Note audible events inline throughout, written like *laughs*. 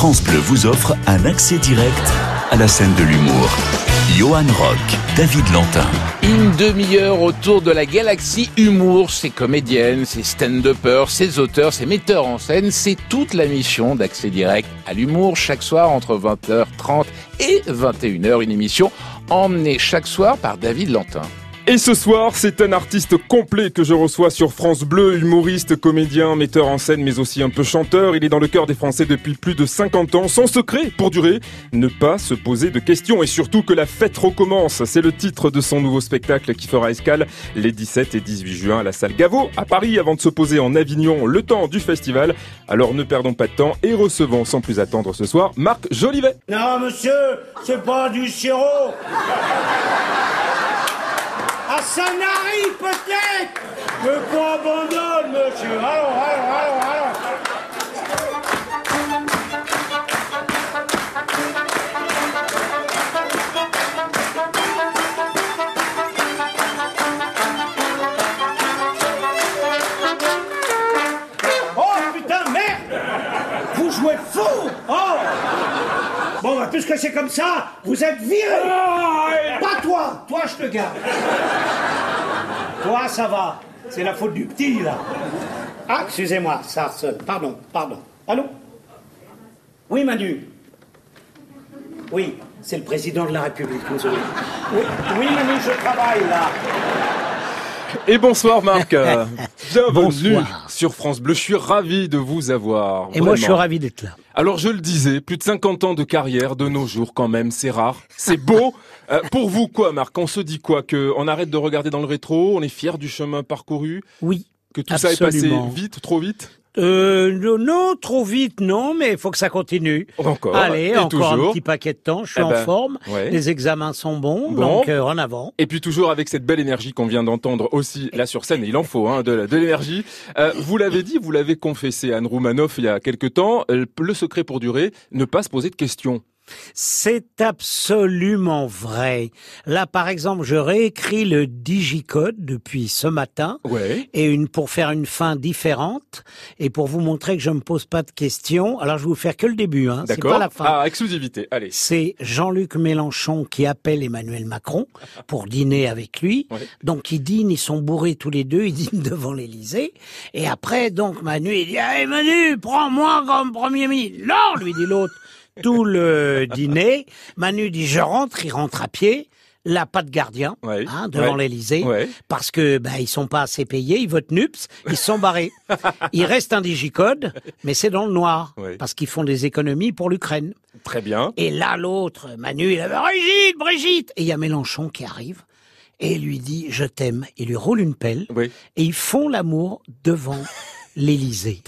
France vous offre un accès direct à la scène de l'humour. Johan Rock, David Lantin. Une demi-heure autour de la galaxie humour, ses comédiennes, ses stand-uppers, ses auteurs, ses metteurs en scène, c'est toute la mission d'accès direct à l'humour chaque soir entre 20h30 et 21h, une émission emmenée chaque soir par David Lantin. Et ce soir, c'est un artiste complet que je reçois sur France Bleu, humoriste, comédien, metteur en scène, mais aussi un peu chanteur. Il est dans le cœur des Français depuis plus de 50 ans. Son secret, pour durer, ne pas se poser de questions et surtout que la fête recommence. C'est le titre de son nouveau spectacle qui fera escale les 17 et 18 juin à la salle Gaveau à Paris avant de se poser en Avignon le temps du festival. Alors ne perdons pas de temps et recevons sans plus attendre ce soir Marc Jolivet. Non, monsieur, c'est pas du sirop. À Sanary, peut-être! Mais pas abandonne, monsieur. Allons, allons, allons puisque c'est comme ça, vous êtes viré Pas toi Toi, je te garde Toi, ça va. C'est la faute du petit, là. Ah, excusez-moi, ça harcèle. Pardon, pardon. Allô? Oui, Manu Oui, c'est le président de la République, désolé. Oui, oui, Manu, je travaille, là. Et bonsoir Marc. *laughs* Bienvenue Bonsoir. Sur France Bleu. Je suis ravi de vous avoir. Et moi, je suis ravi d'être là. Alors je le disais, plus de 50 ans de carrière de nos jours quand même, c'est rare, c'est beau. *laughs* Euh, pour vous quoi Marc? On se dit quoi? Que on arrête de regarder dans le rétro, on est fier du chemin parcouru, Oui. que tout ça est passé vite, trop vite? Euh, non, trop vite, non, mais il faut que ça continue. Encore. Allez, et encore toujours. un petit paquet de temps. Je suis Eh en ben, forme. ouais. Les examens sont bons, Bon. donc euh, en avant. Et puis toujours avec cette belle énergie qu'on vient d'entendre aussi là sur scène, il en faut hein, de l'énergie. Euh, vous l'avez dit, vous l'avez confessé Anne Roumanoff il y a quelque temps, euh, le secret pour durer, ne pas se poser de questions. C'est absolument vrai. Là, par exemple, je réécris le digicode depuis ce matin. Ouais. Et une pour faire une fin différente et pour vous montrer que je me pose pas de questions. Alors je vais vous faire que le début, hein. C'est pas la fin. Ah, exclusivité. Allez. c'est Jean-Luc Mélenchon qui appelle Emmanuel Macron *laughs* pour dîner avec lui. Ouais. Donc ils dînent, ils sont bourrés tous les deux, ils dînent *laughs* devant l'Élysée. Et après, donc Manu, il dit hey, Manu, prends-moi comme premier ministre. Non, lui dit l'autre. Tout le dîner, Manu dit je rentre, il rentre à pied. Là, pas de gardien Ouais. hein, devant Ouais. l'Élysée Ouais. parce que bah, ils sont pas assez payés, ils votent NUPS, ils sont barrés. *laughs* Il reste un digicode, mais c'est dans le noir parce qu'ils font des économies pour l'Ukraine. Très bien. Et là, l'autre, Manu, il avait Brigitte, Brigitte. Et il y a Mélenchon qui arrive et lui dit je t'aime. Il lui roule une pelle Oui. et ils font l'amour devant *laughs* l'Élysée.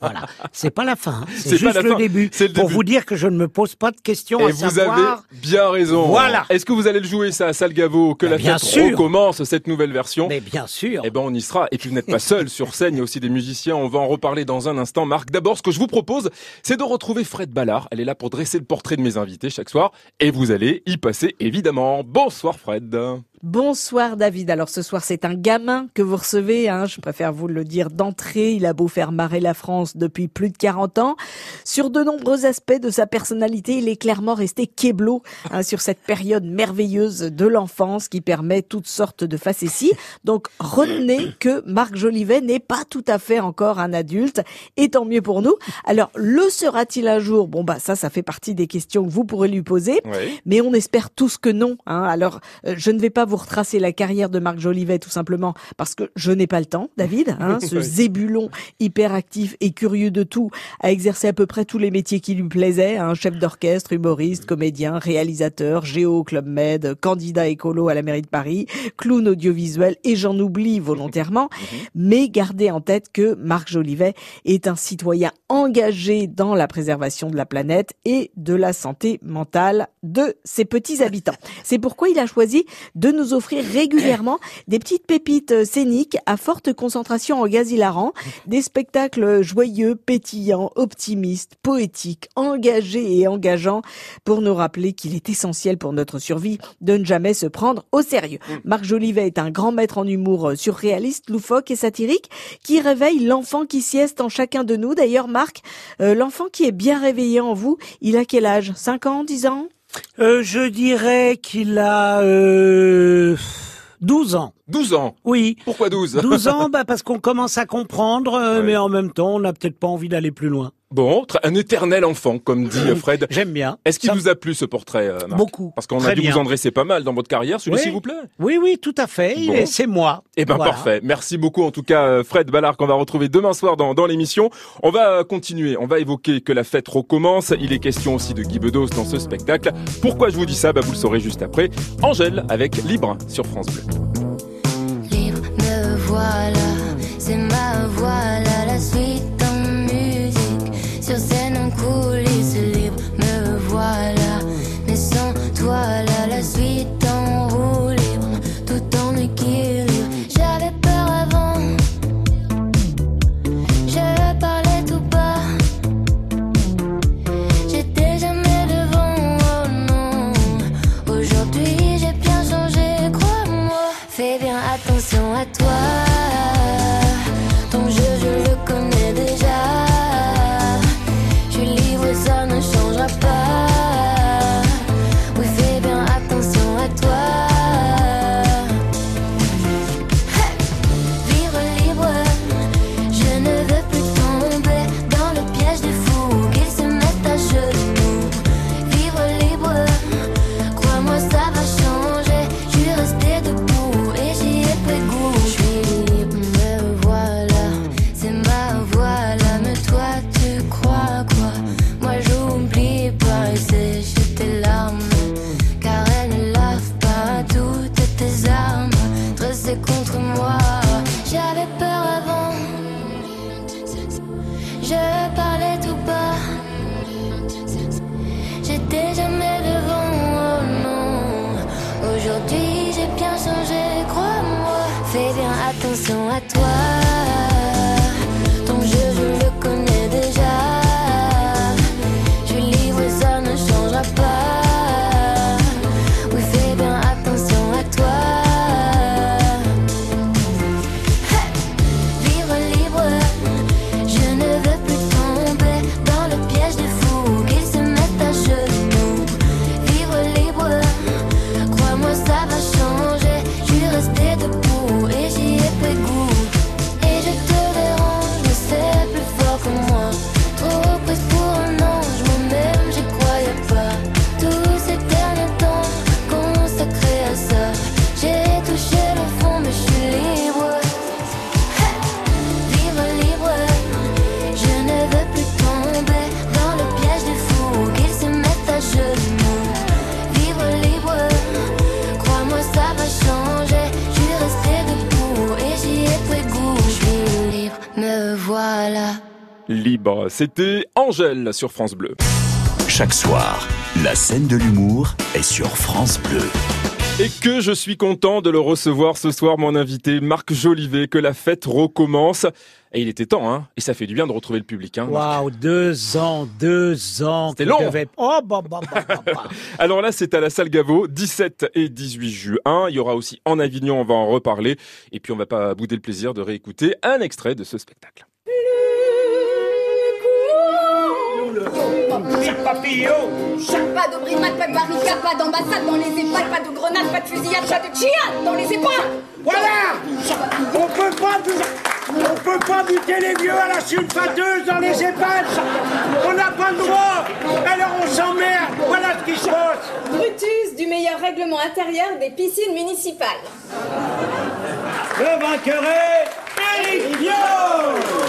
Voilà. C'est pas la fin, hein. C'est juste le fin, début. c'est le Pour début. vous dire que je ne me pose pas de questions Et à vous savoir. avez bien raison. Voilà. Est-ce que vous allez le jouer ça à Salgavo que Ben, la bien fête recommence cette nouvelle version Mais bien sûr. Eh ben on y sera. Et puis vous n'êtes pas seul *laughs* sur scène, il y a aussi des musiciens. On va en reparler dans un instant. Marc, d'abord, ce que je vous propose, c'est de retrouver Fred Ballard. Elle est là pour dresser le portrait de mes invités chaque soir, et vous allez y passer évidemment. Bonsoir Fred. Bonsoir David. Alors ce soir c'est un gamin que vous recevez, hein. je préfère vous le dire d'entrée, il a beau faire marrer la France depuis plus de 40 ans. Sur de nombreux aspects de sa personnalité, il est clairement resté keblo hein, sur cette période merveilleuse de l'enfance qui permet toutes sortes de facéties. Donc retenez que Marc Jolivet n'est pas tout à fait encore un adulte et tant mieux pour nous. Alors le sera-t-il un jour? Bon bah ça ça fait partie des questions que vous pourrez lui poser. Oui. Mais on espère tous que non. Hein. Alors, euh, je ne vais pas vous retracer la carrière de Marc Jolivet tout simplement parce que je n'ai pas le temps, David. Hein, *laughs* ce zébulon hyperactif et curieux de tout a exercé à peu près tous les métiers qui lui plaisaient. Hein, chef d'orchestre, humoriste, comédien, réalisateur, géo au Club Med, candidat écolo à la mairie de Paris, clown audiovisuel et j'en oublie volontairement. *laughs* Mais gardez en tête que Marc Jolivet est un citoyen engagé dans la préservation de la planète et de la santé mentale de ses petits habitants. C'est pourquoi il a choisi de nous offrir régulièrement des petites pépites euh, scéniques à forte concentration en gaz hilarant, des spectacles joyeux, pétillants, optimistes, poétiques, engagés et engageants pour nous rappeler qu'il est essentiel pour notre survie de ne jamais se prendre au sérieux. Marc Jolivet est un grand maître en humour euh, surréaliste, loufoque et satirique qui réveille l'enfant qui sieste en chacun de nous. D'ailleurs, Marc, euh, l'enfant qui est bien réveillé en vous, il a quel âge? 5 ans, 10 ans? Euh, je dirais qu'il a euh, 12 ans. 12 ans. Oui. Pourquoi 12 12 ans, *laughs* bah parce qu'on commence à comprendre, euh, Ouais. mais en même temps, on n'a peut-être pas envie d'aller plus loin. Bon, un éternel enfant, comme dit euh, Fred. *clears throat* J'aime bien. Est-ce qu'il Ça- vous a plu ce portrait, euh, Marc Beaucoup. Parce qu'on a dû bien. vous en dresser pas mal dans votre carrière. Celui-ci Oui. vous plaît Oui, oui, tout à fait. Bon. C'est moi. Eh ben Voilà. parfait. Merci beaucoup en tout cas euh, Fred Ballard qu'on va retrouver demain soir dans, dans l'émission. On va continuer, on va évoquer que la fête recommence. Il est question aussi de Guy Bedos dans ce spectacle. Pourquoi je vous dis ça? Bah, Vous le saurez juste après. Angèle avec Libre sur France Bleu. Libre, me voilà, changé, crois-moi. Fais bien attention à toi. Libre, c'était Angèle sur France Bleu. Chaque soir, la scène de l'humour est sur France Bleu. Et que je suis content de le recevoir ce soir, mon invité Marc Jolivet, que la fête recommence. Et il était temps, hein. Et ça fait du bien de retrouver le public, hein. Waouh, deux ans, deux ans. C'était long. je devais- Oh, bah, bah, bah, bah, bah. *laughs* Alors là, c'est à la salle Gaveau, 17 et 18 juin. Il y aura aussi en Avignon, on va en reparler. Et puis on va pas bouder le plaisir de réécouter un extrait de ce spectacle. Pas de brimade, pas de barricade, pas d'ambassade dans les EHPAD, pas de grenades, pas de fusillade, pas de djihad dans les EHPAD Voilà On peut pas on peut pas buter les vieux à la sulfateuse dans les EHPAD On n'a pas le droit. Alors on s'emmerde. Voilà ce qui se passe. Brutus du meilleur règlement intérieur des piscines municipales. Le vainqueur est Eric Oh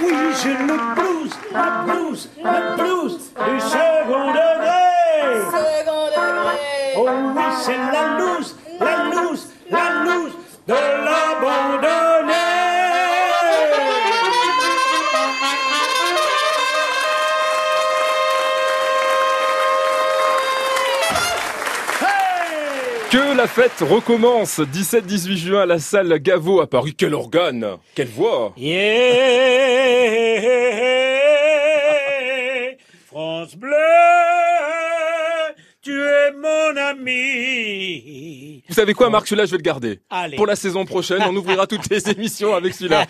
oui, j'ai le blues, la blues, la blues du second degré Second degré. Oh oui, c'est la loose, la loose, la loose de l'abandonné Hey la fête recommence 17-18 juin à la salle Gaveau à Paris. Quel organe Quelle voix Yeah, France Bleu, tu es mon ami. Vous savez quoi Marc, celui-là je vais le garder. Allez. Pour la saison prochaine, on ouvrira toutes les *laughs* émissions avec celui-là.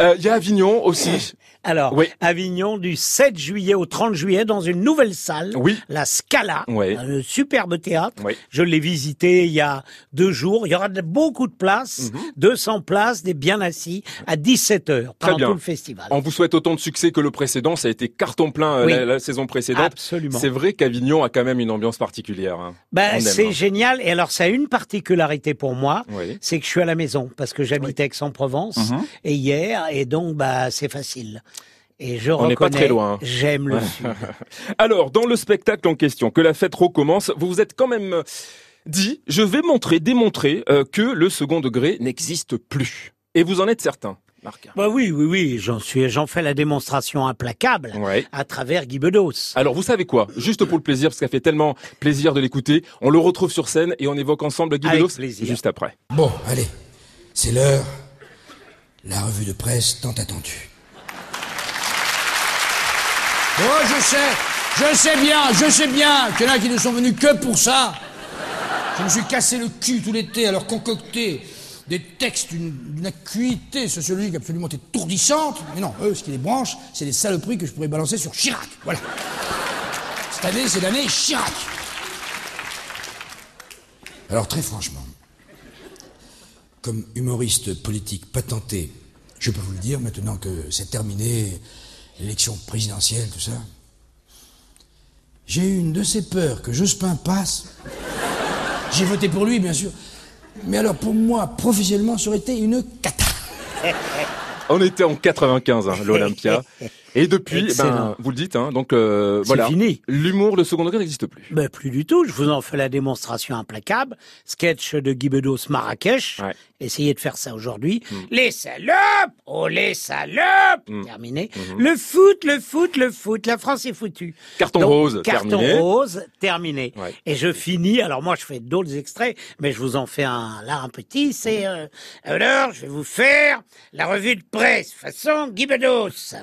Euh, Il y a Avignon aussi. *laughs* Alors, Oui. Avignon du 7 juillet au 30 juillet dans une nouvelle salle, Oui. la Scala, Oui. un superbe théâtre. Oui. Je l'ai visité il y a deux jours. Il y aura beaucoup de places, 200 places, des bien assis, à 17 heures pendant bien. tout le festival. On vous souhaite autant de succès que le précédent. Ça a été carton plein euh, la, la saison précédente. Absolument. C'est vrai qu'Avignon a quand même une ambiance particulière. hein. Ben, c'est hein. génial. Et alors, ça a une particularité pour moi, Oui. c'est que je suis à la maison parce que j'habite Aix-en-Provence Mhm. et hier, et donc bah c'est facile. Et je On n'est pas très loin. j'aime le sud. *laughs* Alors, dans le spectacle en question, que la fête recommence, vous vous êtes quand même dit, je vais montrer, démontrer euh, que le second degré n'existe plus. Et vous en êtes certain, Marc. Bah oui, oui, oui, j'en suis, j'en fais la démonstration implacable Ouais. à travers Guy Bedos. Alors, vous savez quoi? Juste pour le plaisir, parce que ça fait tellement plaisir de l'écouter, on le retrouve sur scène et on évoque ensemble Guy Avec Bedos plaisir. juste après. Bon, allez, c'est l'heure. La revue de presse tant attendue. Bon, je sais, je sais bien, je sais bien qu'il y en a qui ne sont venus que pour ça. Je me suis cassé le cul tout l'été à leur concocter des textes d'une acuité sociologique absolument étourdissante. Mais non, eux, ce qui les branche, c'est des saloperies que je pourrais balancer sur Chirac. Voilà. Cette année, c'est l'année Chirac. Alors, très franchement, comme humoriste politique patenté, je peux vous le dire maintenant que c'est terminé, l'élection présidentielle, tout ça. J'ai eu une de ces peurs que Jospin passe. J'ai voté pour lui, bien sûr. Mais alors, pour moi, professionnellement, ça aurait été une cata. On était en 95, hein, l'Olympia. *laughs* Et depuis, ben, Excellent. vous le dites, hein, donc euh, C'est voilà. fini. L'humour, le second degré n'existe plus. Ben, plus du tout, je vous en fais la démonstration implacable. Sketch de Guy Bedos Marrakech. Ouais. Essayez de faire ça aujourd'hui. Mm. Les salopes Oh, les salopes Terminé. Le foot, le foot, le foot. La France est foutue. Mm-hmm. Carton Donc, rose, Carton terminé. rose, terminé. Ouais. Et je finis, alors moi je fais d'autres extraits, mais je vous en fais un là, un petit, c'est... euh, alors, je vais vous faire la revue de presse, façon Guy Bedos.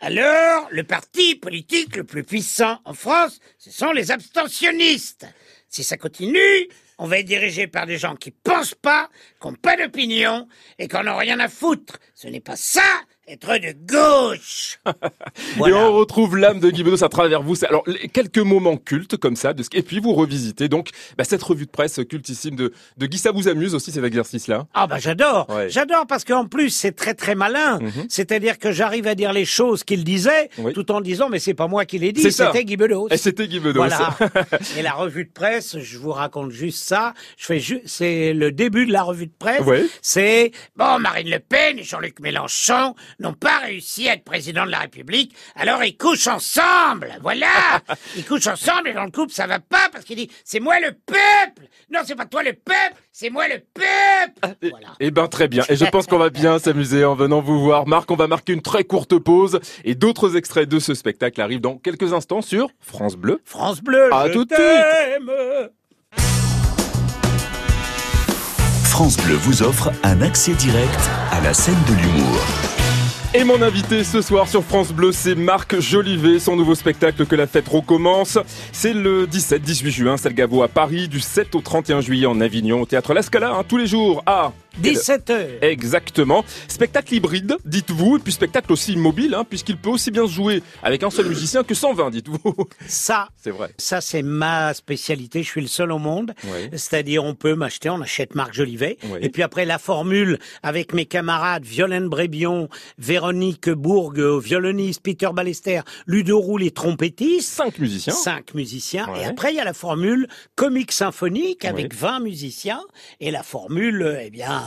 Alors, le parti politique le plus puissant en France, ce sont les abstentionnistes. Si ça continue, on va être dirigé par des gens qui pensent pas, qui n'ont pas d'opinion et qui en ont rien à foutre. Ce n'est pas ça, être de gauche. *laughs* Et on retrouve l'âme de Guy Bedos à travers vous. Alors, quelques moments cultes comme ça, de et puis vous revisitez donc bah, cette revue de presse cultissime de, de Guy. Ça vous amuse aussi cet exercice-là Ah bah j'adore, Ouais. j'adore parce qu'en plus c'est très très malin. Mhm. C'est-à-dire que j'arrive à dire les choses qu'il disait, Oui. tout en disant mais c'est pas moi qui l'ai dit, c'était Guy Bedos. Et c'était Guy Bedos. Voilà. *laughs* Et la revue de presse, je vous raconte juste ça. Je fais c'est le début de la revue de presse. Ouais. C'est bon, Marine Le Pen et Jean-Luc Mélenchon n'ont pas réussi à être président de la République, alors ils couchent ensemble. Voilà. *laughs* Ils couchent ensemble et dans le couple ça va pas parce qu'il dit c'est moi le peuple. Non, c'est pas toi le peuple, c'est moi le peuple. Voilà. Eh ben très bien. Et je pense qu'on va bien s'amuser en venant vous voir. Marc, on va marquer une très courte pause et d'autres extraits de ce spectacle arrivent dans quelques instants sur France Bleu. France Bleu, À je tout de t'aime. France Bleu vous offre un accès direct à la scène de l'humour. Et mon invité ce soir sur France Bleu, c'est Marc Jolivet. Son nouveau spectacle Que la fête recommence. C'est le 17-18 juin, salle Gaveau à Paris, du 7 au 31 juillet en Avignon, au théâtre La Scala, hein, tous les jours à 17 heures. Exactement. Spectacle hybride, dites-vous, et puis spectacle aussi mobile, hein, puisqu'il peut aussi bien se jouer avec un seul musicien que 120, dites-vous. Ça, *laughs* C'est vrai. Ça, c'est ma spécialité. Je suis le seul au monde. Ouais. C'est-à-dire, on peut m'acheter, on achète Marc Jolivet. Ouais. Et puis après, la formule avec mes camarades Violaine Brébion, Véronique Bourg, violoniste, Peter Ballester, Ludo Roux, les trompettistes. Cinq musiciens. Cinq musiciens. Ouais. Et après, il y a la formule comique symphonique avec Ouais. 20 musiciens. Et la formule, eh bien,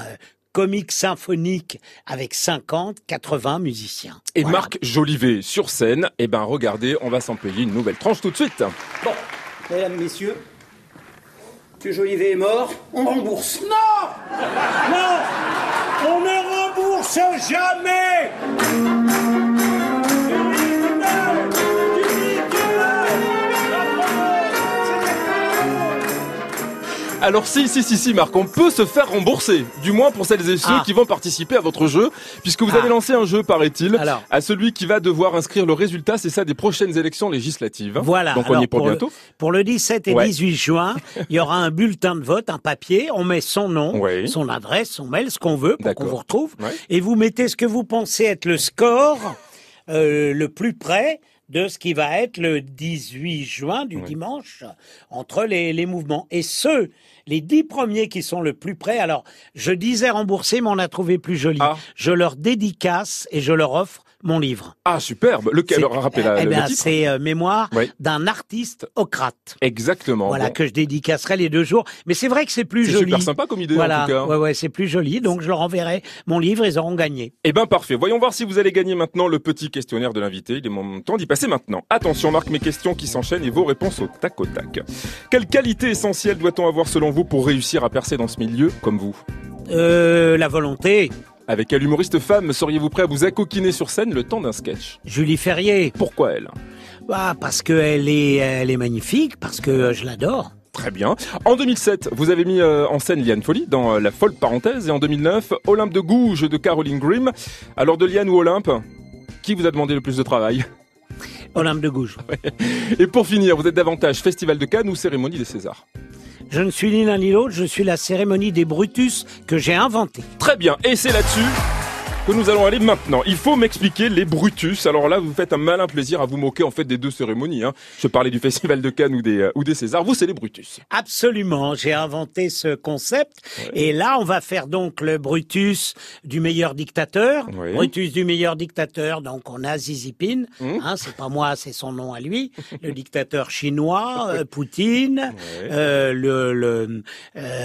comique symphonique avec 50, 80 musiciens. Et Voilà. Marc Jolivet sur scène. Eh ben, regardez, on va s'en payer une nouvelle tranche tout de suite. Bon, mesdames, messieurs, M. Jolivet est mort, on rembourse. Non Non On ne rembourse jamais Alors si, si, si, si, Marc, on peut se faire rembourser. Du moins pour celles et ceux Ah. qui vont participer à votre jeu, puisque vous Ah. avez lancé un jeu, paraît-il, à celui qui va devoir inscrire le résultat, c'est ça, des prochaines élections législatives. Voilà. Donc on y est pour, le- bientôt. pour le 17 et Ouais. 18 juin, il y aura un bulletin de vote, un papier. On met son nom, son adresse, son mail, ce qu'on veut pour qu'on vous retrouve. Ouais. Et vous mettez ce que vous pensez être le score euh, le plus près de ce qui va être le 18 juin du dimanche entre les, les mouvements. Et ceux, les dix premiers qui sont le plus près, alors je disais rembourser, mais on a trouvé plus joli. Ah. Je leur dédicace et je leur offre mon livre. Ah, superbe. Lequel C'est- Alors, rappelez la, eh titre. c'est euh, Mémoire Oui. d'un artiste ocrate. Exactement. Voilà, Bon. que je dédicacerai les deux jours. Mais c'est vrai que c'est plus C'est joli. super sympa comme idée, voilà. en tout cas. Ouais, ouais, c'est plus joli. Donc, je leur enverrai mon livre, ils auront gagné. Eh ben parfait. Voyons voir si vous allez gagner maintenant le petit questionnaire de l'invité. Il est mon temps d'y passer maintenant. Attention, Marc, mes questions qui s'enchaînent et vos réponses au tac au tac. Quelle qualité essentielle doit-on avoir selon vous pour réussir à percer dans ce milieu comme vous? Euh, la volonté, Avec quelle humoriste femme seriez-vous prêt à vous accoquiner sur scène le temps d'un sketch Julie Ferrier. Pourquoi elle Ah, parce qu'elle est, elle est magnifique, parce que je l'adore. Très bien. En 2007, vous avez mis euh, en scène Liane Folly dans euh, La folle parenthèse et en 2009, Olympe de Gouges de Caroline Grimm. Alors de Liane ou Olympe qui vous a demandé le plus de travail Olympe de Gouges. *laughs* Et pour finir, vous êtes davantage Festival de Cannes ou Cérémonie des Césars? Je ne suis ni l'un ni l'autre, je suis la cérémonie des Brutus que j'ai inventée. Très bien, et c'est là-dessus que nous allons aller maintenant. Il faut m'expliquer les Brutus. Alors là, vous faites un malin plaisir à vous moquer en fait des deux cérémonies. Hein. Je parlais du Festival de Cannes ou des, euh, ou des Césars. Vous, c'est les Brutus. Absolument, j'ai inventé ce concept. Et là, on va faire donc le Brutus du meilleur dictateur. Brutus du meilleur dictateur, donc on a Xi Jinping. Hum. Hein, c'est pas moi, c'est son nom à lui. *laughs* Le dictateur chinois, euh, Poutine. euh, le, le,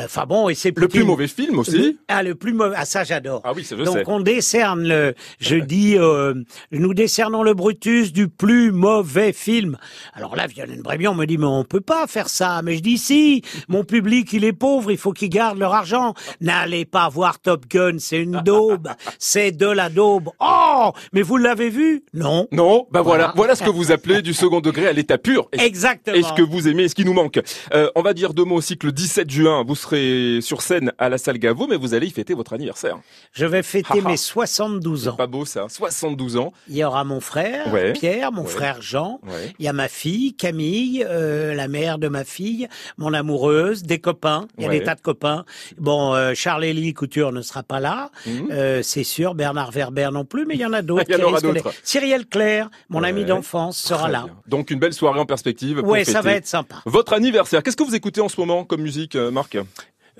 enfin bon, et c'est Le plus mauvais film aussi. Le- ah, le plus mauvais. Ah, ça, j'adore. Ah oui, ça je Donc sais. on décerne le, je dis, euh, nous décernons le Brutus du plus mauvais film. Alors là, Violaine Brébion me dit, mais on peut pas faire ça. Mais je dis, si, mon public, il est pauvre, il faut qu'ils gardent leur argent. N'allez pas voir Top Gun, c'est une daube, c'est de la daube. Oh, mais vous l'avez vu? Non. Non, bah voilà, Voilà. voilà ce que vous appelez du second degré à l'état pur. Et- Exactement. Et ce que vous aimez, et ce qui nous manque? Euh, on va dire deux mots aussi que le 17 juin, vous serez sur scène à la salle Gaveau, mais vous allez y fêter votre anniversaire. Je vais fêter mes 72 ans. Pas beau ça, 72 ans. Il y aura mon frère, Ouais. Pierre, mon Ouais. frère Jean. Ouais. Il y a ma fille, Camille, euh, la mère de ma fille, mon amoureuse, des copains. Il y a des tas de copains. Bon, euh, Charles-Élie Couture ne sera pas là, Mhm. euh, c'est sûr. Bernard Werber non plus, mais il y en a d'autres. *laughs* Il y en aura d'autres. Cyrielle Claire, mon ami d'enfance, sera Très là. bien. Donc une belle soirée en perspective. pour Ouais, ça va être sympa. Votre anniversaire. Qu'est-ce que vous écoutez en ce moment comme musique, Marc?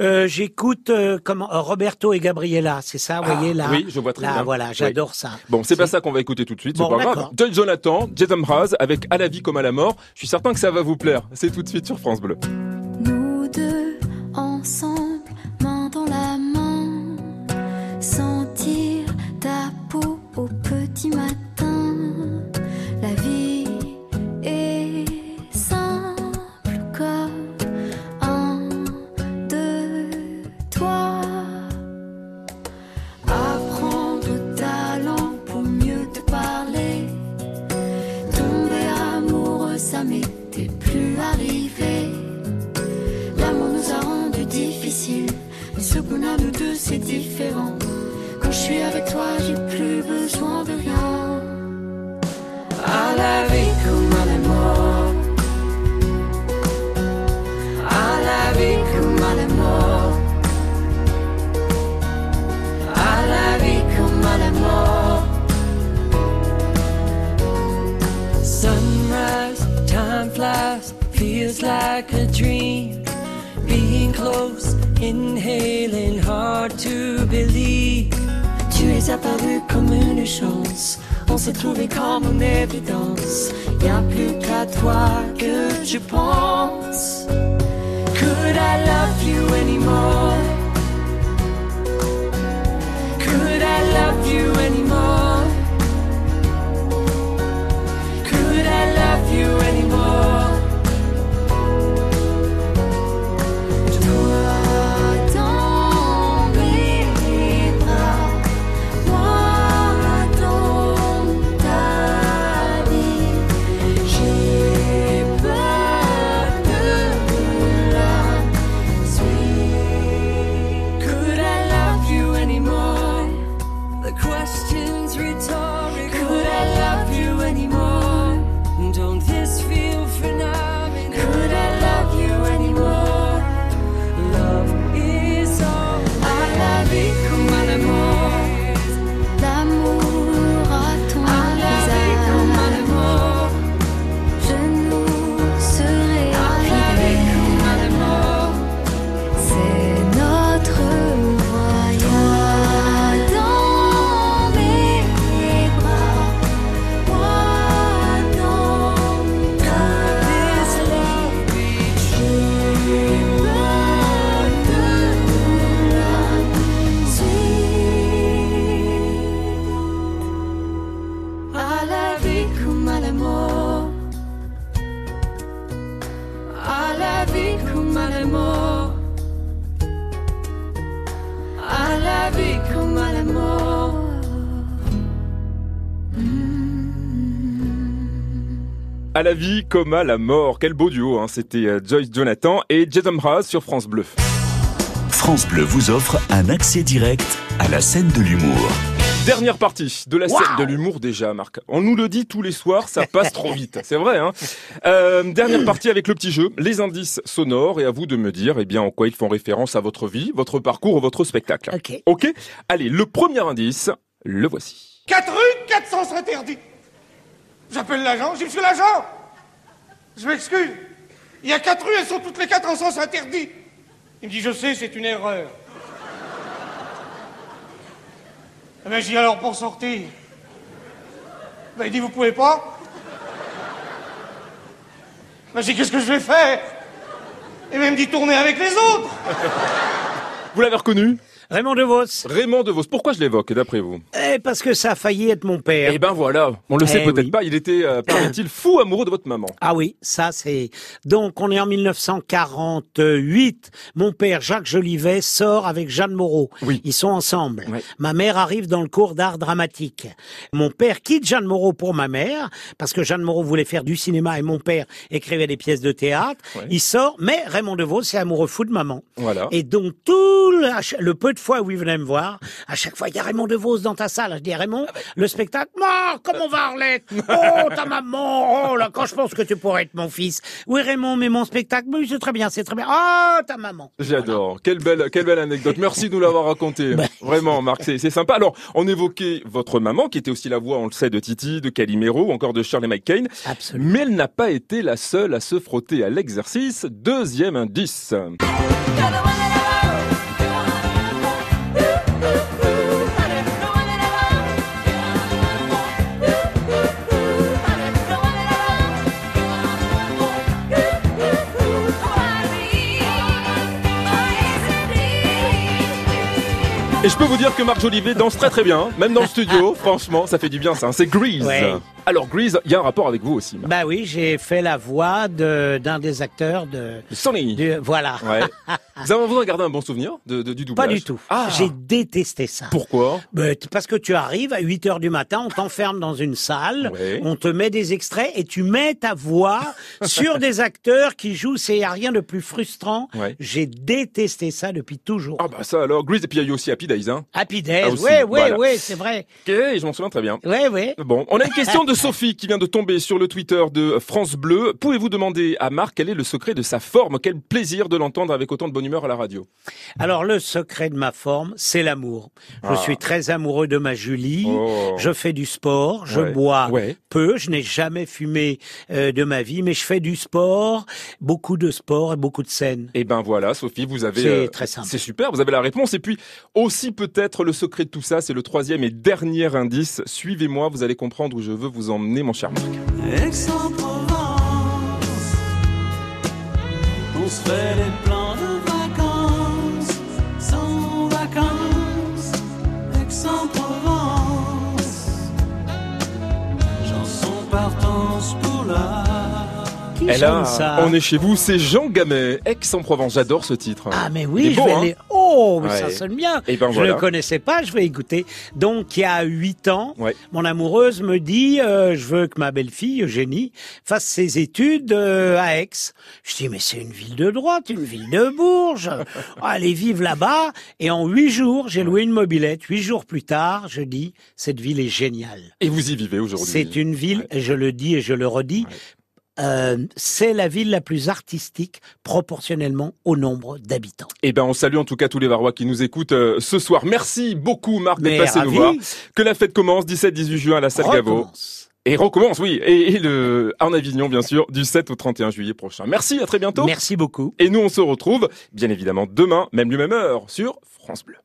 Euh, J'écoute euh, comment euh, Roberto et Gabriella, c'est ça, vous Ah, voyez là. oui, je vois très là, bien. Voilà, Oui. j'adore ça. Bon, c'est pas ça qu'on va écouter tout de suite, Bon, c'est pas grave. d'accord. Joy Jonathan, Jason Mraz avec À la vie comme à la mort. Je suis certain que ça va vous plaire. C'est tout de suite sur France Bleu. Nous deux ensemble, inhaling, hard to believe. Tu es apparu comme une chance. On s'est trouvé comme une évidence. Y a plus qu'à toi que je pense. Could I love you anymore? Could I love you anymore? La vie comme à la mort. Quel beau duo, hein. C'était euh, Joyce Jonathan et Jason Mraz sur France Bleu. France Bleu vous offre un accès direct à la scène de l'humour. Dernière partie de la scène de l'humour déjà, Marc. On nous le dit tous les soirs, ça passe trop *laughs* vite. C'est vrai, hein euh, Dernière partie avec le petit jeu, les indices sonores, et à vous de me dire, eh bien, en quoi ils font référence à votre vie, votre parcours ou votre spectacle. Ok. Ok Allez, le premier indice, le voici. 4 rues, 4 sens interdits. J'appelle l'agent, je monsieur l'agent. Je m'excuse. Il y a 4 rues, elles sont toutes les quatre en sens interdit. Il me dit je sais, c'est une erreur. Eh ben, j'ai alors pour sortir. Ben, il dit vous pouvez pas. Ben, j'ai qu'est-ce que je vais faire? Et ben, il me dit tourner avec les autres. Vous l'avez reconnu? Raymond DeVos. Raymond DeVos. Pourquoi je l'évoque, d'après vous? Eh, parce que ça a failli être mon père. Eh ben voilà, on le sait Eh peut-être oui. pas, il était, euh, paraît-il, fou amoureux de votre maman. Ah oui, ça c'est. Donc on est en 1948. Mon père Jacques Jolivet sort avec Jeanne Moreau. Oui. Ils sont ensemble. Ouais. Ma mère arrive dans le cours d'art dramatique. Mon père quitte Jeanne Moreau pour ma mère parce que Jeanne Moreau voulait faire du cinéma et mon père écrivait des pièces de théâtre. Il sort, mais Raymond DeVos c'est amoureux fou de maman. Voilà. Et donc tout le, le peu de fois où il venait me voir, à chaque fois il y a Raymond DeVos dans ta salle. Je dis Raymond, le spectacle, oh, comment va Arlette Oh ta maman, oh là quand je pense que tu pourrais être mon fils. Oui Raymond, mais mon spectacle, oui c'est très bien, c'est très bien. Oh ta maman. J'adore. Quelle belle, quelle belle anecdote. Merci de nous l'avoir raconté. *laughs* Ben. Vraiment, Marc, c'est c'est sympa. Alors, on évoquait votre maman, qui était aussi la voix, on le sait, de Titi, de Calimero, ou encore de Shirley MacLaine. Absolument. Mais elle n'a pas été la seule à se frotter à l'exercice. Deuxième indice. Et je peux vous dire que Marc Jolivet danse très très bien, hein. même dans le studio. *laughs* Franchement, ça fait du bien ça. hein. C'est Grease. Ouais. Alors Grease, il y a un rapport avec vous aussi. Marc. Bah oui, j'ai fait la voix de d'un des acteurs de. Sonny. du- voilà. Ouais. *laughs* Vous avez vous en gardé un bon souvenir de, de- du doublage Pas du tout. Ah. J'ai détesté ça. Pourquoi t- parce que tu arrives à 8 heures du matin, on t'enferme dans une salle, Ouais. on te met des extraits et tu mets ta voix *laughs* sur des acteurs qui jouent. C'est rien de plus frustrant. J'ai détesté ça depuis toujours. Ah bah ça alors, Grease, et puis il y a eu aussi Happy Days. Hein. Happy Days, ouais, voilà. ouais, c'est vrai. Ok, je m'en souviens très bien. Ouais, ouais. Bon, on a une question de *laughs* Sophie qui vient de tomber sur le Twitter de France Bleu. Pouvez-vous demander à Marc quel est le secret de sa forme? Quel plaisir de l'entendre avec autant de bonne humeur à la radio. Alors le secret de ma forme, c'est l'amour. Je Ah. suis très amoureux de ma Julie. Oh. Je fais du sport, je Ouais. bois Ouais. peu, je n'ai jamais fumé euh, de ma vie, mais je fais du sport, beaucoup de sport et beaucoup de scènes. Et ben voilà, Sophie, vous avez. C'est très simple. C'est super, vous avez la réponse. Et puis aussi peut-être le secret de tout ça, c'est le troisième et dernier indice. Suivez-moi, vous allez comprendre où je veux vous emmener, mon cher Marc. Aix-en-Provence, on se fait des plans de vacances, sans vacances. Aix-en-Provence, chanson partance pour la. Ça? on est chez vous, c'est Jean Gamet, Aix-en-Provence. J'adore ce titre. Ah mais oui, je beau, vais hein aller. Oh, mais ça sonne bien. Et ben je voilà. ne connaissais pas, je vais écouter. Donc il y a huit ans, Ouais. mon amoureuse me dit euh, je veux que ma belle-fille Eugénie fasse ses études euh, à Aix. Je dis mais c'est une ville de droite, une ville de Bourges. *laughs* Allez vivre là-bas. Et en huit jours, j'ai loué une mobilette. Huit jours plus tard, je dis cette ville est géniale. Et vous y vivez aujourd'hui. C'est une ville, Ouais. et je le dis et je le redis. Euh, c'est la ville la plus artistique proportionnellement au nombre d'habitants. Eh ben, on salue en tout cas tous les Varois qui nous écoutent euh, ce soir. Merci beaucoup, Marc, d'être passé nous voir. Que la fête commence 17-18 juin à la salle Gaveau. Et recommence, oui. Et, et le, en Avignon, bien sûr, du 7 au 31 juillet prochain. Merci, à très bientôt. Merci beaucoup. Et nous, on se retrouve, bien évidemment, demain, même lieu, même heure, sur France Bleu.